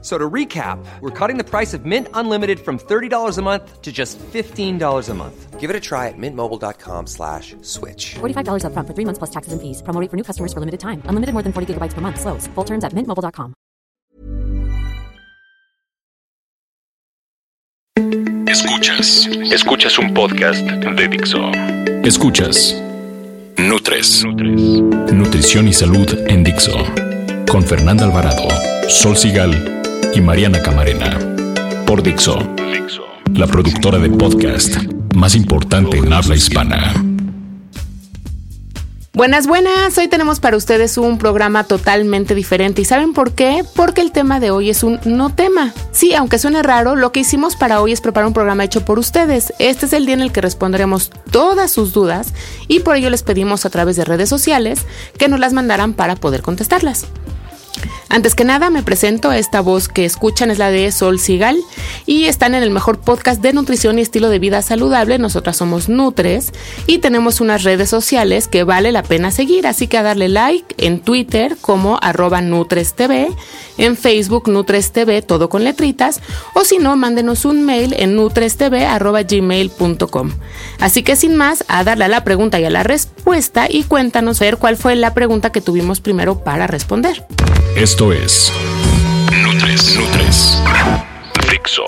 So to recap, we're cutting the price of Mint Unlimited from $30 a month to just $15 a month. Give it a try at mintmobile.com slash switch. $45 upfront for three months plus taxes and fees. Promo rate for new customers for limited time. Unlimited more than 40 gigabytes per month. Slows. Full terms at mintmobile.com. Escuchas. Escuchas un podcast de Dixo. Escuchas. Nutres. Nutrición y salud en Dixo. Con Fernanda Alvarado, Sol Sigal y Mariana Camarena. Por Dixo. La productora de podcast más importante en habla hispana. Buenas, buenas. Hoy tenemos para ustedes un programa totalmente diferente. ¿Y saben por qué? Porque el tema de hoy es un no tema. Sí, aunque suene raro, lo que hicimos para hoy es preparar un programa hecho por ustedes. Este es el día en el que responderemos todas sus dudas y por ello les pedimos a través de redes sociales que nos las mandaran para poder contestarlas. Antes que nada, me presento. Esta voz que escuchan es la de Sol Sigal y están en el mejor podcast de nutrición y estilo de vida saludable. Nosotras somos Nutres y tenemos unas redes sociales que vale la pena seguir. Así que a darle like en Twitter como arroba NutresTV, en Facebook NutresTV, todo con letritas, o si no, mándenos un mail en nutrestv arroba gmail.com. Así que sin más, a darle a la pregunta y a la respuesta y cuéntanos ver cuál fue la pregunta que tuvimos primero para responder. Esto es Nutres. Nutres. Dixo.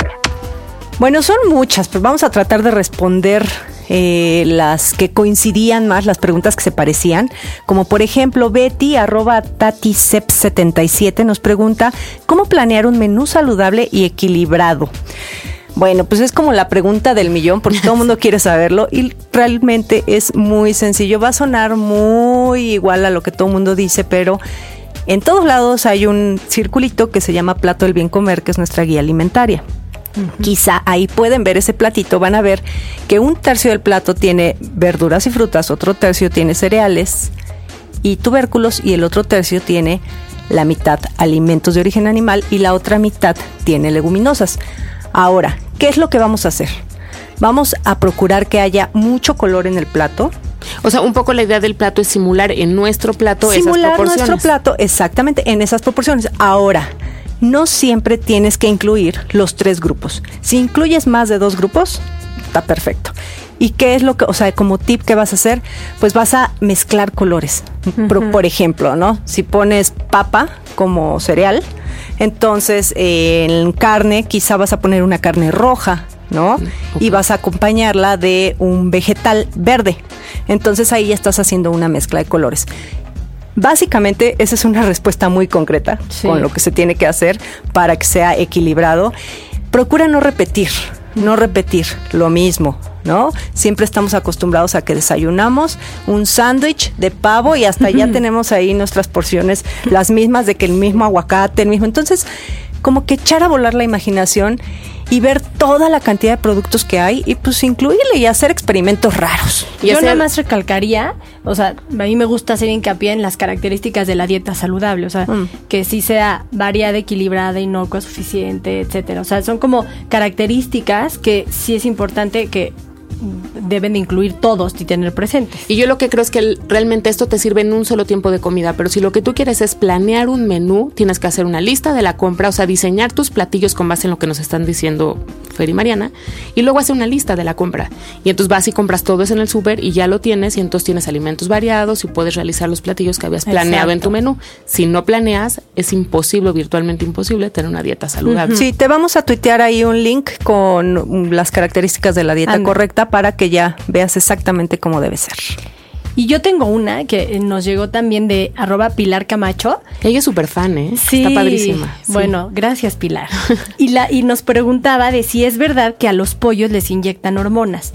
Bueno, son muchas, pero vamos a tratar de responder eh, las que coincidían más, las preguntas que se parecían. Como por ejemplo, Betty, arroba tatisep77, nos pregunta, ¿cómo planear un menú saludable y equilibrado? Bueno, pues es como la pregunta del millón, porque todo el mundo quiere saberlo y realmente es muy sencillo. Va a sonar muy igual a lo que todo el mundo dice, pero en todos lados hay un circulito que se llama plato del bien comer, que es nuestra guía alimentaria. Quizá ahí pueden ver ese platito, van a ver que un tercio del plato tiene verduras y frutas, otro tercio tiene cereales y tubérculos y el otro tercio tiene la mitad alimentos de origen animal y la otra mitad tiene leguminosas. Ahora, ¿qué es lo que vamos a hacer? Vamos a procurar que haya mucho color en el plato, O sea, un poco la idea del plato es simular en nuestro plato esas simular proporciones. nuestro plato exactamente en esas proporciones. Ahora, no siempre tienes que incluir los tres grupos. Si incluyes más de dos grupos, está perfecto. ¿Y qué es lo que, o sea, como tip que vas a hacer? Pues vas a mezclar colores. Por, por ejemplo, ¿no? Si pones papa como cereal, entonces eh, en carne quizá vas a poner una carne roja, ¿no? Y vas a acompañarla de un vegetal verde. Entonces ahí ya estás haciendo una mezcla de colores. Básicamente, esa es una respuesta muy concreta con lo que se tiene que hacer para que sea equilibrado. Procura no repetir, no repetir lo mismo, ¿no? Siempre estamos acostumbrados a que desayunamos un sándwich de pavo y hasta ya tenemos ahí nuestras porciones, las mismas de que el mismo aguacate, el mismo. Entonces, como que echar a volar la imaginación y ver toda la cantidad de productos que hay y pues incluirle y hacer experimentos raros. Y Yo hacer- nada más recalcaría, o sea, a mí me gusta hacer hincapié en las características de la dieta saludable, o sea, Mm. que sí sea variada, equilibrada, inocua, suficiente, etcétera. O sea, son como características que sí es importante que deben de incluir todos y tener presentes. Y yo lo que creo es que realmente esto te sirve en un solo tiempo de comida, pero si lo que tú quieres es planear un menú, tienes que hacer una lista de la compra, o sea, diseñar tus platillos con base en lo que nos están diciendo Fer y Mariana, y luego hacer una lista de la compra. Y entonces vas y compras todo eso en el súper y ya lo tienes, y entonces tienes alimentos variados y puedes realizar los platillos que habías planeado en tu menú. Si no planeas, es imposible, virtualmente imposible, tener una dieta saludable. Sí, te vamos a tuitear ahí un link con las características de la dieta correcta para que ya veas exactamente cómo debe ser. Y yo tengo una que nos llegó también de arroba Pilar Camacho. Ella es súper fan, ¿eh? Sí, Está padrísima. sí. Bueno, gracias Pilar. y, la, y nos preguntaba de si es verdad que a los pollos les inyectan hormonas.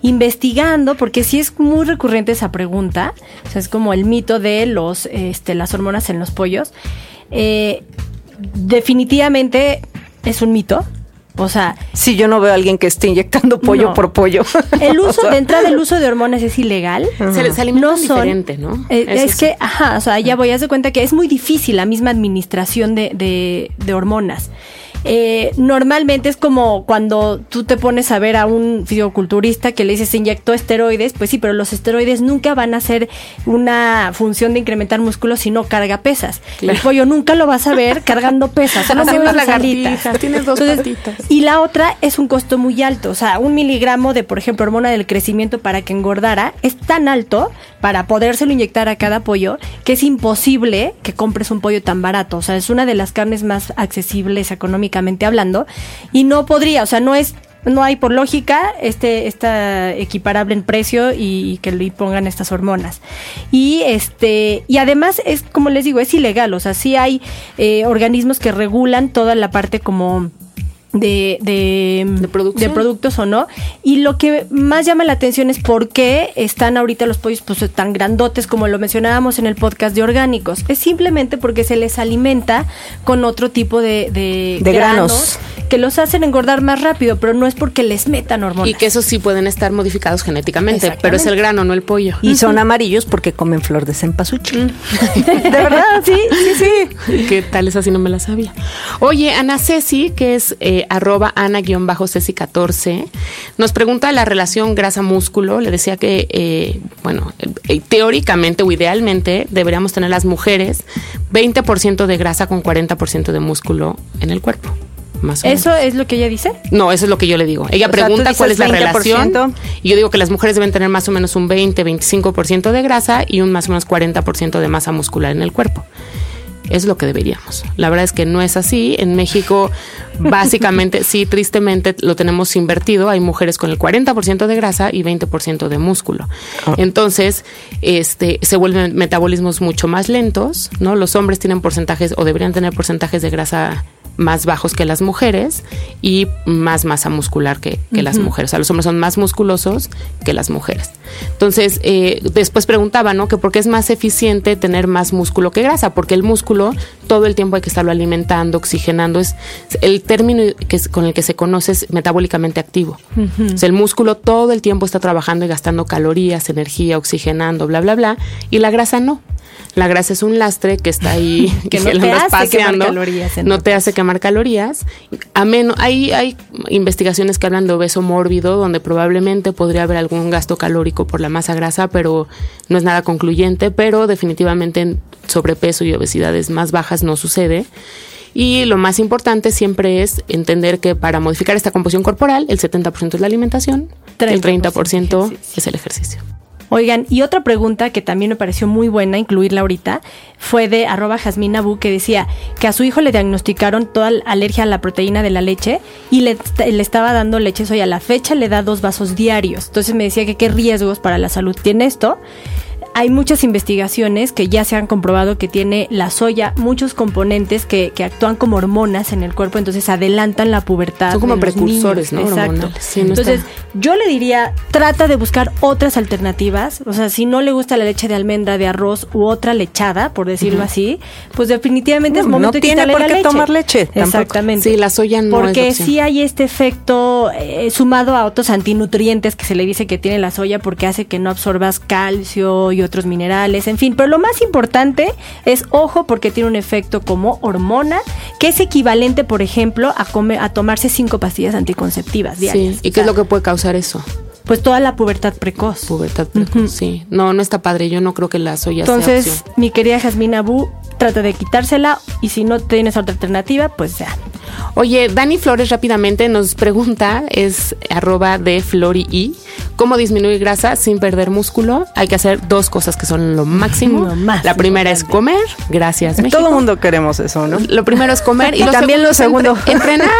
Investigando, porque sí es muy recurrente esa pregunta, o sea, es como el mito de los, este, las hormonas en los pollos. Eh, definitivamente es un mito. O sea, Si yo no veo a alguien que esté inyectando pollo No. por pollo. el uso, O sea, de entrada, el uso de hormonas es ilegal. Se, se alimentan diferente, ¿no? Eh, es sí. que, ajá, o sea, ya voy a dar cuenta que es muy difícil la misma administración de, de, de hormonas. Eh, normalmente es como cuando tú te pones a ver a un fisiculturista que le dices se inyectó esteroides, pues sí, pero los esteroides nunca van a hacer una función de incrementar músculo si no carga pesas. El pollo nunca lo vas a ver cargando pesas, solo Haciendo lagartijas, tienes dos patitas. Y la otra es un costo muy alto. O sea, un miligramo de, por ejemplo, hormona del crecimiento para que engordara es tan alto para podérselo inyectar a cada pollo que es imposible que compres un pollo tan barato. O sea, es una de las carnes más accesibles económicamente hablando. Y no podría, o sea, no es. No hay por lógica este está equiparable en precio y, y que le pongan estas hormonas. Y este y además es como les digo, es ilegal, o sea, sí hay eh, organismos que regulan toda la parte como de, de, De producción. de productos o no. Y lo que más llama la atención es por qué están ahorita los pollos pues, tan grandotes como lo mencionábamos en el podcast de orgánicos. Es simplemente porque se les alimenta con otro tipo de, de, De granos. que los hacen engordar más rápido, pero no es porque les metan hormonas. Y que esos sí pueden estar modificados genéticamente, pero es el grano, no el pollo. Y son amarillos porque comen flor de cempasúchil. de verdad, sí, sí, sí. ¿Qué tal? Esa sí no me la sabía. Oye, Ana Ceci, que es eh, arroba Ana-Ceci14, nos pregunta la relación grasa-músculo. Le decía que, eh, bueno, eh, teóricamente o idealmente deberíamos tener las mujeres 20% de grasa con 40% de músculo en el cuerpo. Más o ¿Eso menos. es lo que ella dice? No, eso es lo que yo le digo. Ella O pregunta cuál es la 20%. relación. Y yo digo que las mujeres deben tener más o menos un 20-25% de grasa y un más o menos 40% de masa muscular en el cuerpo. Es lo que deberíamos. La verdad es que no es así. En México, básicamente, sí, tristemente lo tenemos invertido. Hay mujeres con el 40% de grasa y 20% de músculo. Entonces, este, se vuelven metabolismos mucho más lentos, ¿no? Los hombres tienen porcentajes o deberían tener porcentajes de grasa más bajos que las mujeres y más masa muscular que, que las mujeres. O sea, los hombres son más musculosos que las mujeres. Entonces, eh, después preguntaba, ¿no? Que por qué es más eficiente tener más músculo que grasa, porque el músculo todo el tiempo hay que estarlo alimentando, oxigenando. Es el término que es- con el que se conoce es metabólicamente activo. O sea, el músculo todo el tiempo está trabajando y gastando calorías, energía, oxigenando, bla, bla, bla. Y la grasa no. La grasa es un lastre que está ahí, Que y no te hace quemar paseando, calorías, en no te hace quemar calorías. A menos, hay, hay investigaciones que hablan de obeso mórbido, donde probablemente podría haber algún gasto calórico por la masa grasa, pero no es nada concluyente. Pero definitivamente en sobrepeso y obesidades más bajas no sucede. Y lo más importante siempre es entender que para modificar esta composición corporal, el 70% es la alimentación, el 30% 30% es el ejercicio. Oigan, y otra pregunta que también me pareció muy buena incluirla ahorita fue de arroba Jasmine Abu que decía que a su hijo le diagnosticaron toda la alergia a la proteína de la leche y le, le estaba dando leche soya. A la fecha le da dos vasos diarios. Entonces me decía que qué riesgos para la salud tiene esto. Hay muchas investigaciones que ya se han comprobado que tiene la soya muchos componentes que, que actúan como hormonas en el cuerpo, entonces adelantan la pubertad. Son como precursores, niños. ¿no? Exacto. Hormonales. Sí, no entonces, está- yo le diría, trata de buscar otras alternativas. O sea, si no le gusta la leche de almendra, de arroz u otra lechada, por decirlo así, pues definitivamente es No, momento no de tiene por qué leche. tomar leche, tampoco. Exactamente. Sí, la soya no es Porque opción. sí hay este efecto eh, sumado a otros antinutrientes que se le dice que tiene la soya porque hace que no absorbas calcio y otros minerales, en fin. Pero lo más importante es, ojo, porque tiene un efecto como hormona, que es equivalente, por ejemplo, a, comer, a tomarse cinco pastillas anticonceptivas diarias. Sí. ¿Y qué es lo que puede causar eso? Pues toda la pubertad precoz. Pubertad precoz, sí. No, no está padre. Yo no creo que la soya Entonces, mi querida Jasmine Abu, trata de quitársela y si no tienes otra alternativa, pues ya. Oye, Dani Flores rápidamente nos pregunta, es arroba de Flori ¿cómo disminuir grasa sin perder músculo? Hay que hacer dos cosas que son lo máximo. Lo más la primera es comer, gracias México. Todo el mundo queremos eso, ¿no? Lo primero es comer y, Y también lo segundo. entre- entrenar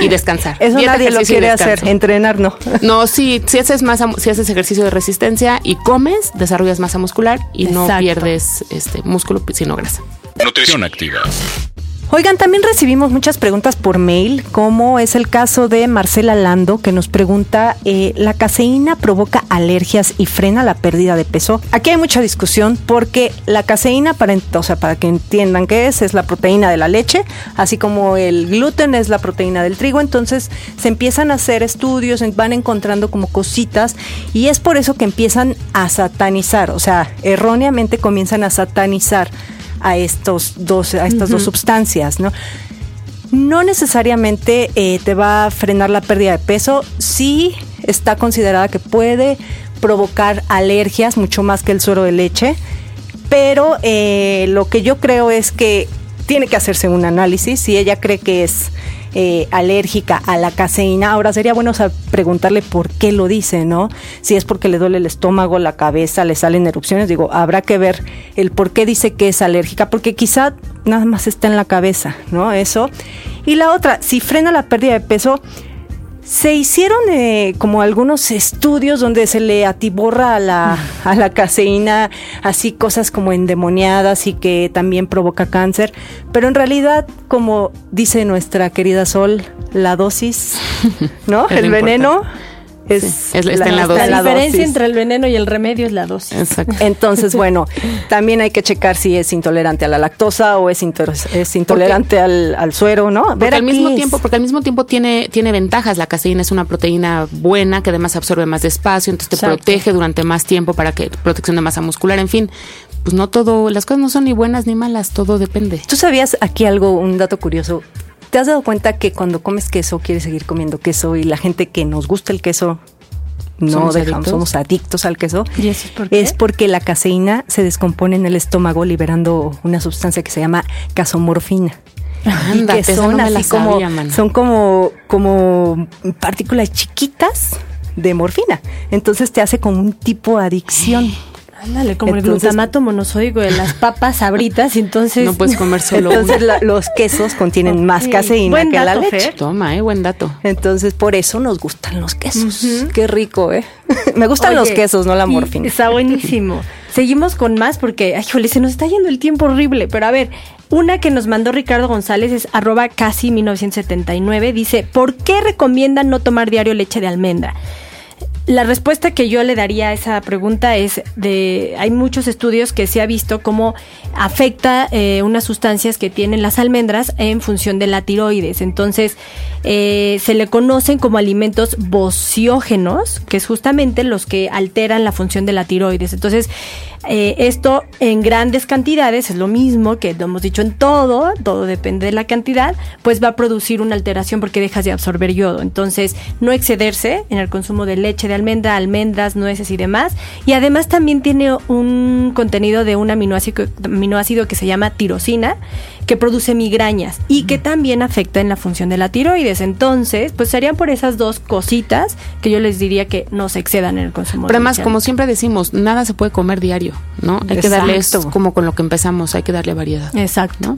y descansar. Eso Dieta, nadie lo y quiere hacer, entrenar no. No, sí, si haces masa, si haces ejercicio de resistencia y comes, desarrollas masa muscular y no pierdes este músculo, sino grasa. Nutrición activa. Oigan, también recibimos muchas preguntas por mail, como es el caso de Marcela Lando, que nos pregunta, eh, ¿la caseína provoca alergias y frena la pérdida de peso? Aquí hay mucha discusión porque la caseína, para, o sea, para que entiendan qué es, es la proteína de la leche, así como el gluten es la proteína del trigo, entonces se empiezan a hacer estudios, van encontrando como cositas y es por eso que empiezan a satanizar, o sea, erróneamente comienzan a satanizar a estos dos, a estas dos sustancias, ¿no? No necesariamente eh, te va a frenar la pérdida de peso, sí está considerada que puede provocar alergias mucho más que el suero de leche, pero eh, lo que yo creo es que tiene que hacerse un análisis. Si ella cree que es eh, alérgica a la caseína. Ahora sería bueno preguntarle por qué lo dice, ¿no? Si es porque le duele el estómago, la cabeza, le salen erupciones. Digo, habrá que ver el por qué dice que es alérgica, porque quizá nada más está en la cabeza, ¿no? Eso. Y la otra, si frena la pérdida de peso, se hicieron eh, como algunos estudios donde se le atiborra a la, a la caseína así cosas como endemoniadas y que también provoca cáncer, pero en realidad, como dice nuestra querida Sol, la dosis, ¿no? El veneno es, la, diferencia entre el veneno y el remedio es la dosis. Exacto. Entonces, bueno, también hay que checar si es intolerante a la lactosa o es, es intolerante al, suero, ¿no? Porque al mismo tiempo, porque al mismo tiempo tiene, tiene ventajas. La caseína es una proteína buena que además absorbe más despacio, entonces te protege durante más tiempo para que protección de masa muscular, en fin. Pues no todo, las cosas no son ni buenas ni malas, todo depende. ¿Tú sabías aquí algo, un dato curioso? ¿Te has dado cuenta que cuando comes queso quieres seguir comiendo queso y la gente que nos gusta el queso no ¿Somos dejamos, adictos? somos adictos al queso? ¿Y eso es, por qué? es porque la caseína se descompone en el estómago liberando una sustancia que se llama casomorfina. Anda, que son así como son como como partículas chiquitas de morfina. Entonces te hace como un tipo de adicción. Ándale, como el glutamato monosódico de las papas sabritas, entonces... No puedes comer solo Entonces los quesos contienen más caseína que la leche. Toma, eh, buen dato. Entonces por eso nos gustan los quesos. Qué rico, ¿eh? Me gustan los quesos, no la morfina. Está buenísimo. Seguimos con más porque, ay, jole, se nos está yendo el tiempo horrible. Pero a ver, una que nos mandó Ricardo González es arroba casi 1979. Dice, ¿por qué recomiendan no tomar diario leche de almendra? La respuesta que yo le daría a esa pregunta es de hay muchos estudios que se ha visto cómo afecta eh, unas sustancias que tienen las almendras en función de la tiroides. Entonces eh, se le conocen como alimentos bociógenos, que es justamente los que alteran la función de la tiroides. Entonces eh, esto en grandes cantidades es lo mismo que lo hemos dicho en todo, todo depende de la cantidad, pues va a producir una alteración porque dejas de absorber yodo. Entonces, no excederse en el consumo de leche de almendra, almendras, nueces y demás. Y además también tiene un contenido de un aminoácido, aminoácido que se llama tirosina, que produce migrañas y que también afecta en la función de la tiroides. Entonces, pues serían por esas dos cositas que yo les diría que no se excedan en el consumo. Pero además, como siempre decimos, nada se puede comer diario, ¿no? Hay que darle esto como con lo que empezamos, hay que darle variedad. Exacto.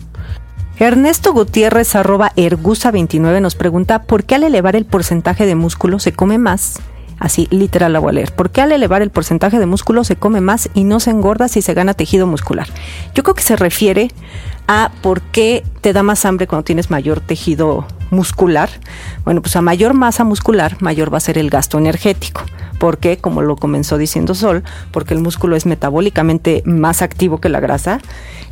Ernesto Gutiérrez arroba ergusa29 nos pregunta ¿por qué al elevar el porcentaje de músculo se come más Así, literal la voy a leer. ¿Por qué al elevar el porcentaje de músculo se come más y no se engorda si se gana tejido muscular? Yo creo que se refiere a por qué te da más hambre cuando tienes mayor tejido muscular. Bueno, pues a mayor masa muscular, mayor va a ser el gasto energético. Porque, como lo comenzó diciendo Sol, porque el músculo es metabólicamente más activo que la grasa,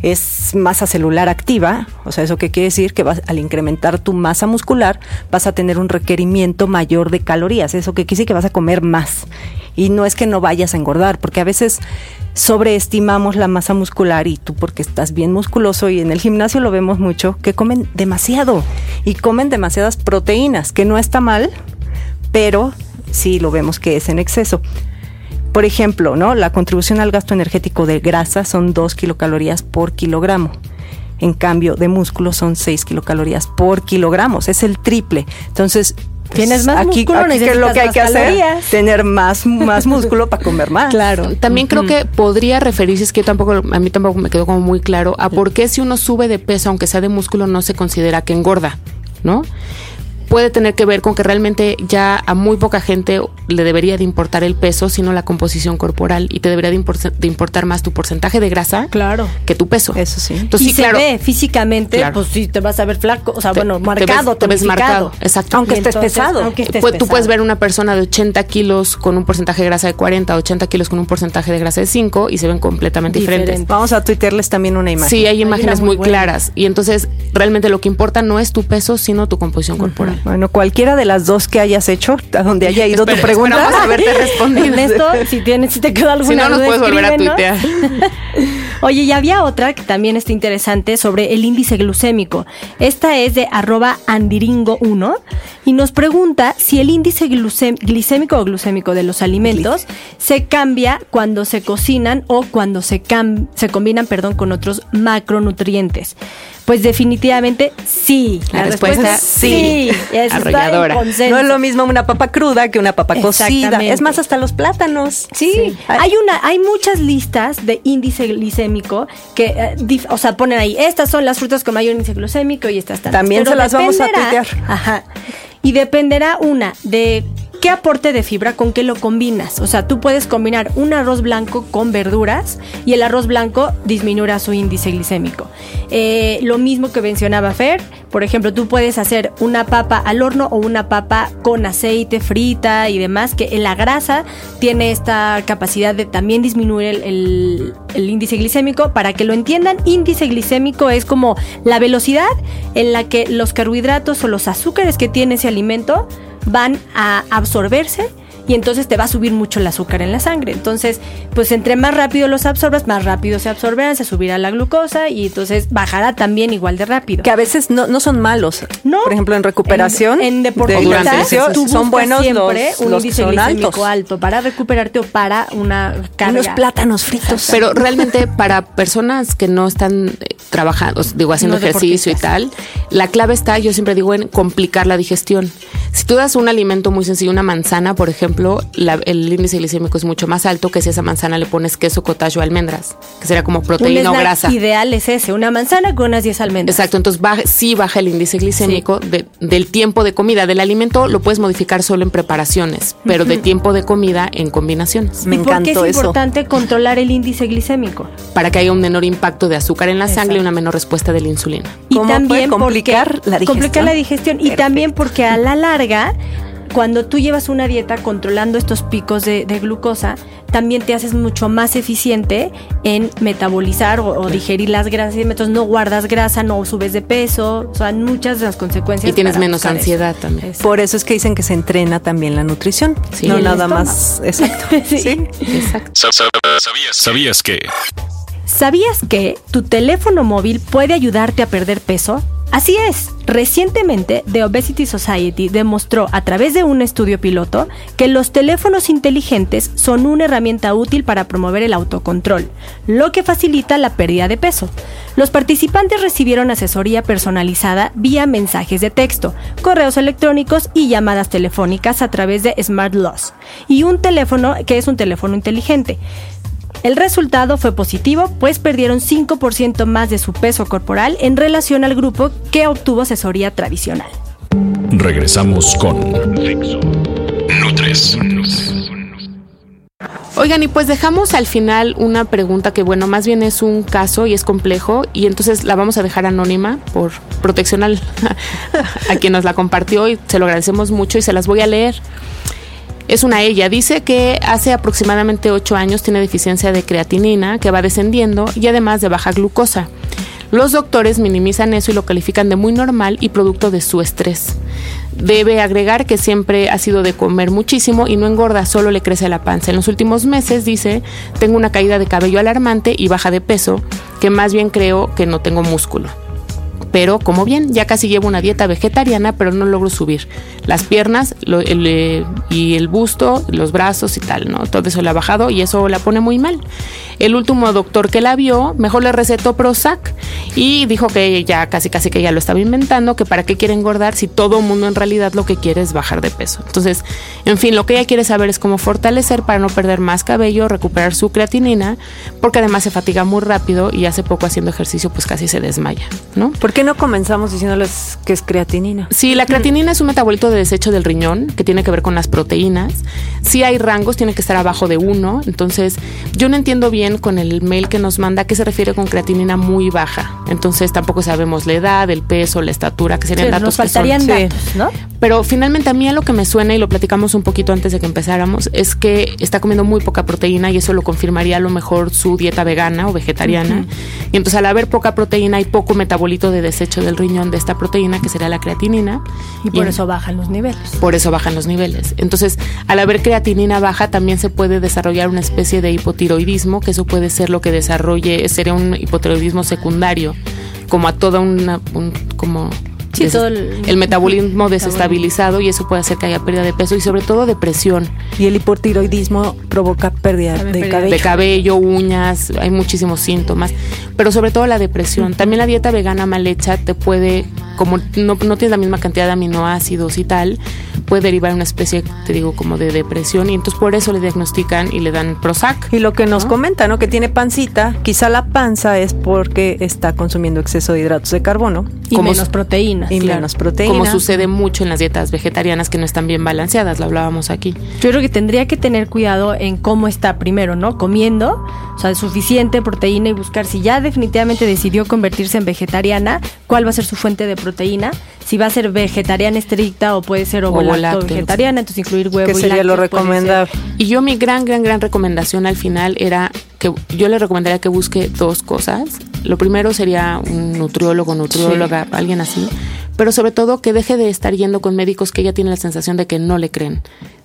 es masa celular activa, o sea, eso qué quiere decir que vas, al incrementar tu masa muscular vas a tener un requerimiento mayor de calorías, eso que quiere decir que vas a comer más. Y no es que no vayas a engordar, porque a veces sobreestimamos la masa muscular y tú porque estás bien musculoso y en el gimnasio lo vemos mucho, que comen demasiado y comen demasiadas proteínas, que no está mal, pero sí lo vemos que es en exceso. Por ejemplo, ¿no? La contribución al gasto energético de grasa son 2 kilocalorías por kilogramo. En cambio, de músculo son 6 kilocalorías por kilogramo. Es el triple. Entonces, Tienes más aquí, músculo, aquí es lo que hay que hacer, tener más, más músculo para comer más. Claro. También creo que podría referirse, es que yo tampoco, a mí tampoco me quedó como muy claro, a por qué si uno sube de peso, aunque sea de músculo, no se considera que engorda, ¿no? puede tener que ver con que realmente ya a muy poca gente le debería de importar el peso, sino la composición corporal y te debería de, impor- de importar más tu porcentaje de grasa Claro. que tu peso. Eso sí. Entonces, y sí, se claro. ve físicamente, Claro. pues sí, te vas a ver flaco, o sea, Te- bueno, te marcado, ves- te ves marcado, exacto. Aunque estés pesado. Aunque estés Tú pesado. puedes ver una persona de 80 kilos con un porcentaje de grasa de 40, 80 kilos con un porcentaje de grasa de 5 y se ven completamente Diferente. diferentes. Vamos a tuitearles también una imagen. Sí, hay imágenes muy claras. Y entonces, realmente lo que importa no es tu peso, sino tu composición corporal. Bueno, cualquiera de las dos que hayas hecho, a donde haya ido Espera- tu pregunta. Esperamos haberte respondido. Ernesto, si tienes, si te quedó alguna Si no, nos duda, puedes volver a tuitear. Oye, y había otra que también está interesante sobre el índice glucémico. Esta es de arroba andiringo1 y nos pregunta si el índice glicémico o glucémico de los alimentos se cambia cuando se cocinan o cuando se, cam- se combinan perdón, con otros macronutrientes. Pues definitivamente sí. La respuesta, sí. Eso está en Arrolladora. No es lo mismo una papa cruda que una papa cocida. Es más, hasta los plátanos. Sí, hay una, hay muchas listas de índice glicémico que, eh, dif- o sea, ponen ahí, estas son las frutas con mayor índice glucémico y estas tantas. También Pero se las vamos a tuitear. Ajá. Y dependerá una de qué aporte de fibra, con qué lo combinas. O sea, tú puedes combinar un arroz blanco con verduras y el arroz blanco disminuirá su índice glicémico. Eh, lo mismo que mencionaba Fer, por ejemplo, tú puedes hacer una papa al horno o una papa con aceite frita y demás, que la grasa tiene esta capacidad de también disminuir el, el- el índice glicémico. Para que lo entiendan, índice glicémico es como la velocidad en la que los carbohidratos o los azúcares que tiene ese alimento van a absorberse y entonces te va a subir mucho el azúcar en la sangre. Entonces, pues entre más rápido los absorbas, más rápido se absorberán, se subirá la glucosa y entonces bajará también igual de rápido. Que a veces no, no son malos. No. Por ejemplo, en recuperación. En, en de deportistas, son buenos siempre los, un los que índice son glicémico altos. alto para recuperarte o para una carga. Unos plátanos fritos. Pero realmente para personas que no están eh, trabajando, digo, haciendo No ejercicio y tal, la clave está, yo siempre digo, en complicar la digestión. Si tú das un alimento muy sencillo, una manzana, por ejemplo, la- el índice glicémico es mucho más alto que si a esa manzana le pones queso, cottage o almendras, que sería como un proteína o grasa. ideal es ese, una manzana con unas 10 almendras. Exacto, entonces baja, sí baja el índice glicémico de- del tiempo de comida. Del alimento lo puedes modificar solo en preparaciones, pero de tiempo de comida en combinaciones. Me ¿Y por qué encantó es eso. importante controlar el índice glicémico? Para que haya un menor impacto de azúcar en la sangre y una menor respuesta de la insulina. Y ¿Cómo también puede complicar porque- la digestión? Complicar la digestión. Y Perfecto. también porque a la larga, cuando tú llevas una dieta controlando estos picos de, de glucosa, también te haces mucho más eficiente en metabolizar o, o digerir las grasas. Y entonces no guardas grasa, no subes de peso. O sea, muchas de las consecuencias. Y tienes menos eso. ansiedad también. Por eso es que dicen que se entrena también la nutrición. Sí. no nada estómago. más. Exacto. Sí. sí. Exacto. Sa- sa- ¿Sabías, ¿Sabías que? ¿Sabías que tu teléfono móvil puede ayudarte a perder peso? Así es, recientemente The Obesity Society demostró a través de un estudio piloto que los teléfonos inteligentes son una herramienta útil para promover el autocontrol, lo que facilita la pérdida de peso. Los participantes recibieron asesoría personalizada vía mensajes de texto, correos electrónicos y llamadas telefónicas a través de Smart Loss y un teléfono que es un teléfono inteligente. El resultado fue positivo, pues perdieron 5% más de su peso corporal en relación al grupo que obtuvo asesoría tradicional. Regresamos con Nutres. Oigan, y pues dejamos al final una pregunta que, bueno, más bien es un caso y es complejo, y entonces la vamos a dejar anónima por protección al- a quien nos la compartió y se lo agradecemos mucho y se las voy a leer. Es una ella. Dice que hace aproximadamente 8 años tiene deficiencia de creatinina que va descendiendo y además de baja glucosa. Los doctores minimizan eso y lo califican de muy normal y producto de su estrés. Debe agregar que siempre ha sido de comer muchísimo y no engorda, solo le crece la panza. En los últimos meses, dice, tengo una caída de cabello alarmante y baja de peso, que más bien creo que no tengo músculo pero como bien, ya casi llevo una dieta vegetariana, pero no logro subir las piernas el, eh, y el busto, los brazos y tal, ¿no? Todo eso le ha bajado y eso la pone muy mal. El último doctor que la vio, mejor le recetó Prozac y dijo que ya casi casi que ya lo estaba inventando, que para qué quiere engordar si todo mundo en realidad lo que quiere es bajar de peso. Entonces, en fin, lo que ella quiere saber es cómo fortalecer para no perder más cabello, recuperar su creatinina, porque además se fatiga muy rápido y hace poco haciendo ejercicio pues casi se desmaya, ¿no? ¿Por qué qué no comenzamos diciéndoles que es creatinina? Sí, la creatinina es un metabolito de desecho del riñón que tiene que ver con las proteínas. Si hay rangos, tiene que estar abajo de uno. Entonces, yo no entiendo bien con el mail que nos manda qué se refiere con creatinina muy baja. Entonces, tampoco sabemos la edad, el peso, la estatura, que serían Sí, datos nos que son- faltarían datos, ¿no? Pero finalmente a mí a lo que me suena, y lo platicamos un poquito antes de que empezáramos, es que está comiendo muy poca proteína y eso lo confirmaría a lo mejor su dieta vegana o vegetariana. Y entonces al haber poca proteína hay poco metabolito de desecho del riñón de esta proteína, que sería la creatinina. Y por eso bajan los niveles. por eso bajan los niveles. Entonces, al haber creatinina baja, también se puede desarrollar una especie de hipotiroidismo, que eso puede ser lo que desarrolle, sería un hipotiroidismo secundario, como a toda una, un, como Sí, todo el- el metabolismo desestabilizado y eso puede hacer que haya pérdida de peso y sobre todo depresión, Y el hipotiroidismo provoca pérdida de pérdida cabello. de cabello, uñas, hay muchísimos síntomas, pero sobre todo la depresión. También la dieta vegana mal hecha te puede, como no, no tienes la misma cantidad de aminoácidos y tal, puede derivar en una especie, te digo, como de depresión y entonces por eso le diagnostican y le dan Prozac. Y lo que nos comenta, ¿no? Que tiene pancita, quizá la panza es porque está consumiendo exceso de hidratos de carbono Y Como menos proteínas. y Claro, menos proteína. Como sucede mucho en las dietas vegetarianas que no están bien balanceadas, lo hablábamos aquí. Yo creo que tendría que tener cuidado en cómo está primero, ¿no? Comiendo, o sea, suficiente proteína y buscar si ya definitivamente decidió convertirse en vegetariana, cuál va a ser su fuente de proteína, si va a ser vegetariana estricta o puede ser ovo Vegetariana, entonces incluir huevo que sería lo recomendable. Y yo mi gran, gran, gran recomendación al final era que yo le recomendaría que busque dos cosas. Lo primero sería un nutriólogo, nutrióloga, alguien así. Pero sobre todo que deje de estar yendo con médicos que ella tiene la sensación de que no le creen.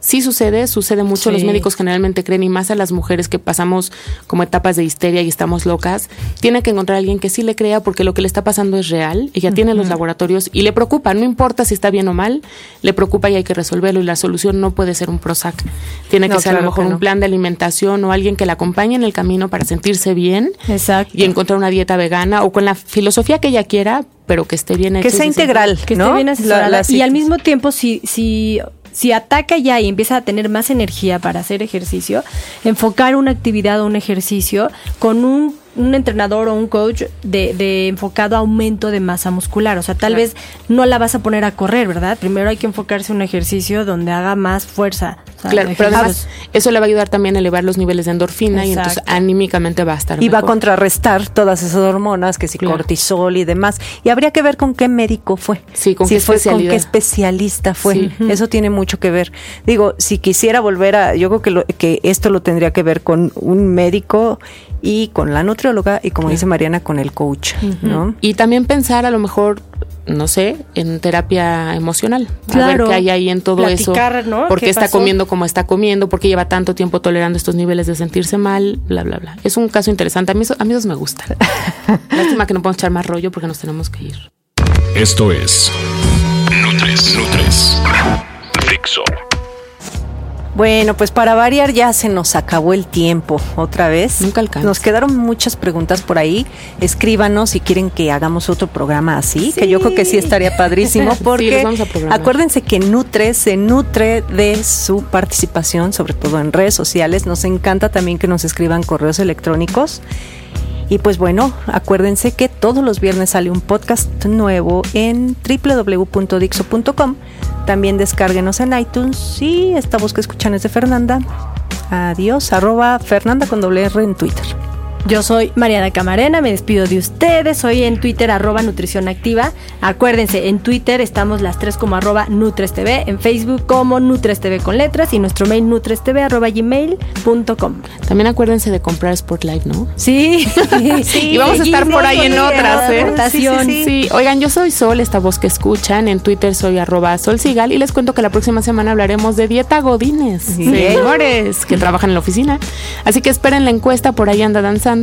Sí sucede, sucede mucho. Sí. Los médicos generalmente creen y más a las mujeres que pasamos como etapas de histeria y estamos locas. Tiene que encontrar a alguien que sí le crea porque lo que le está pasando es real. Ella tiene los laboratorios y le preocupa. No importa si está bien o mal, le preocupa y hay que resolverlo. Y la solución no puede ser un Prozac. Tiene que No, ser a lo mejor no. un plan de alimentación o alguien que la acompañe en el camino para sentirse bien Exacto. y encontrar una dieta vegana o con la filosofía que ella quiera, pero que esté bien. Que sea integral, que ¿no? esté bien asesorada La- la y al mismo tiempo si si si ataca ya y empieza a tener más energía para hacer ejercicio, enfocar una actividad o un ejercicio con un, un entrenador o un coach de, de enfocado a aumento de masa muscular. O sea, tal vez no la vas a poner a correr, ¿verdad? Primero hay que enfocarse en un ejercicio donde haga más fuerza. Sea, Claro, pero además eso le va a ayudar también a elevar los niveles de endorfina y entonces anímicamente va a estar Y va a contrarrestar todas esas hormonas, que si Claro. cortisol y demás. Y habría que ver con qué médico fue. Sí, con si qué fue con qué especialista fue. Sí. Eso tiene mucho que ver. Digo, si quisiera volver a, yo creo que, lo- que esto lo tendría que ver con un médico y con la nutrióloga y como dice Mariana, con el coach, ¿no? Y también pensar a lo mejor, no sé, en terapia emocional. A Claro. ver qué hay ahí en todo Platicar, eso. ¿no? ¿Por qué, ¿Qué está pasó? comiendo como está comiendo? ¿Por qué lleva tanto tiempo tolerando estos niveles de sentirse mal? Bla, bla, bla. Es un caso interesante. A mí, eso- a mí esos me gustan. Lástima que no podemos echar más rollo porque nos tenemos que ir. Esto es Nutres, Nutres. Bueno, pues para variar ya se nos acabó el tiempo otra vez. Nunca alcanza. Nos quedaron muchas preguntas por ahí. Escríbanos si quieren que hagamos otro programa así, que yo creo que sí estaría padrísimo porque acuérdense que Nutre se nutre de su participación, sobre todo en redes sociales. Nos encanta también que nos escriban correos electrónicos. Y pues bueno, acuérdense que todos los viernes sale un podcast nuevo en www.dixo.com. También descárguenos en iTunes y esta voz que escuchan es de Fernanda. Adiós, arroba Fernanda con doble R en Twitter. Yo soy Mariana Camarena, me despido de ustedes. Soy en Twitter arroba Nutrición Activa. Acuérdense, en Twitter estamos las tres como arroba NutresTV, en Facebook como NutresTV con letras y nuestro mail nutrestv arroba gmail.com. También acuérdense de comprar Spotlight, ¿no? Sí, y vamos a estar por ahí en otras, ¿eh? Aportación. Sí, sí. Oigan, yo soy Sol, esta voz que escuchan. En Twitter soy arroba Sol Sigal y les cuento que la próxima semana hablaremos de dieta godines, señores que trabajan en la oficina. Así que esperen la encuesta, por ahí anda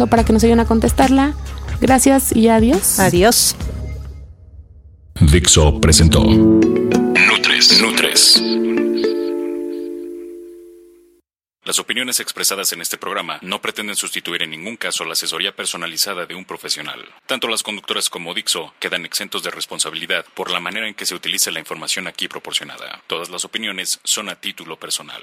para que nos ayuden a contestarla. Gracias y adiós. Adiós. Dixo presentó Nutres, Nutres. Las opiniones expresadas en este programa no pretenden sustituir en ningún caso la asesoría personalizada de un profesional. Tanto las conductoras como Dixo quedan exentos de responsabilidad por la manera en que se utilice la información aquí proporcionada. Todas las opiniones son a título personal.